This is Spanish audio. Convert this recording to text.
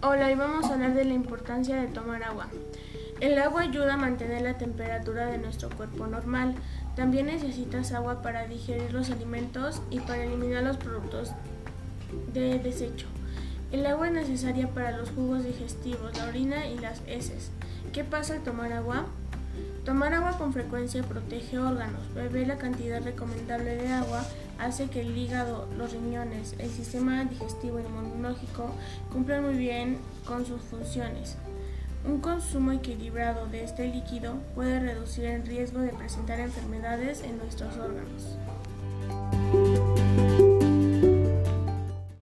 Hola, hoy vamos a hablar de la importancia de tomar agua. El agua ayuda a mantener la temperatura de nuestro cuerpo normal. También necesitas agua para digerir los alimentos y para eliminar los productos de desecho. El agua es necesaria para los jugos digestivos, la orina y las heces. ¿Qué pasa al tomar agua? Tomar agua con frecuencia protege órganos. Beber la cantidad recomendable de agua hace que el hígado, los riñones, el sistema digestivo y inmunológico cumplan muy bien con sus funciones. Un consumo equilibrado de este líquido puede reducir el riesgo de presentar enfermedades en nuestros órganos.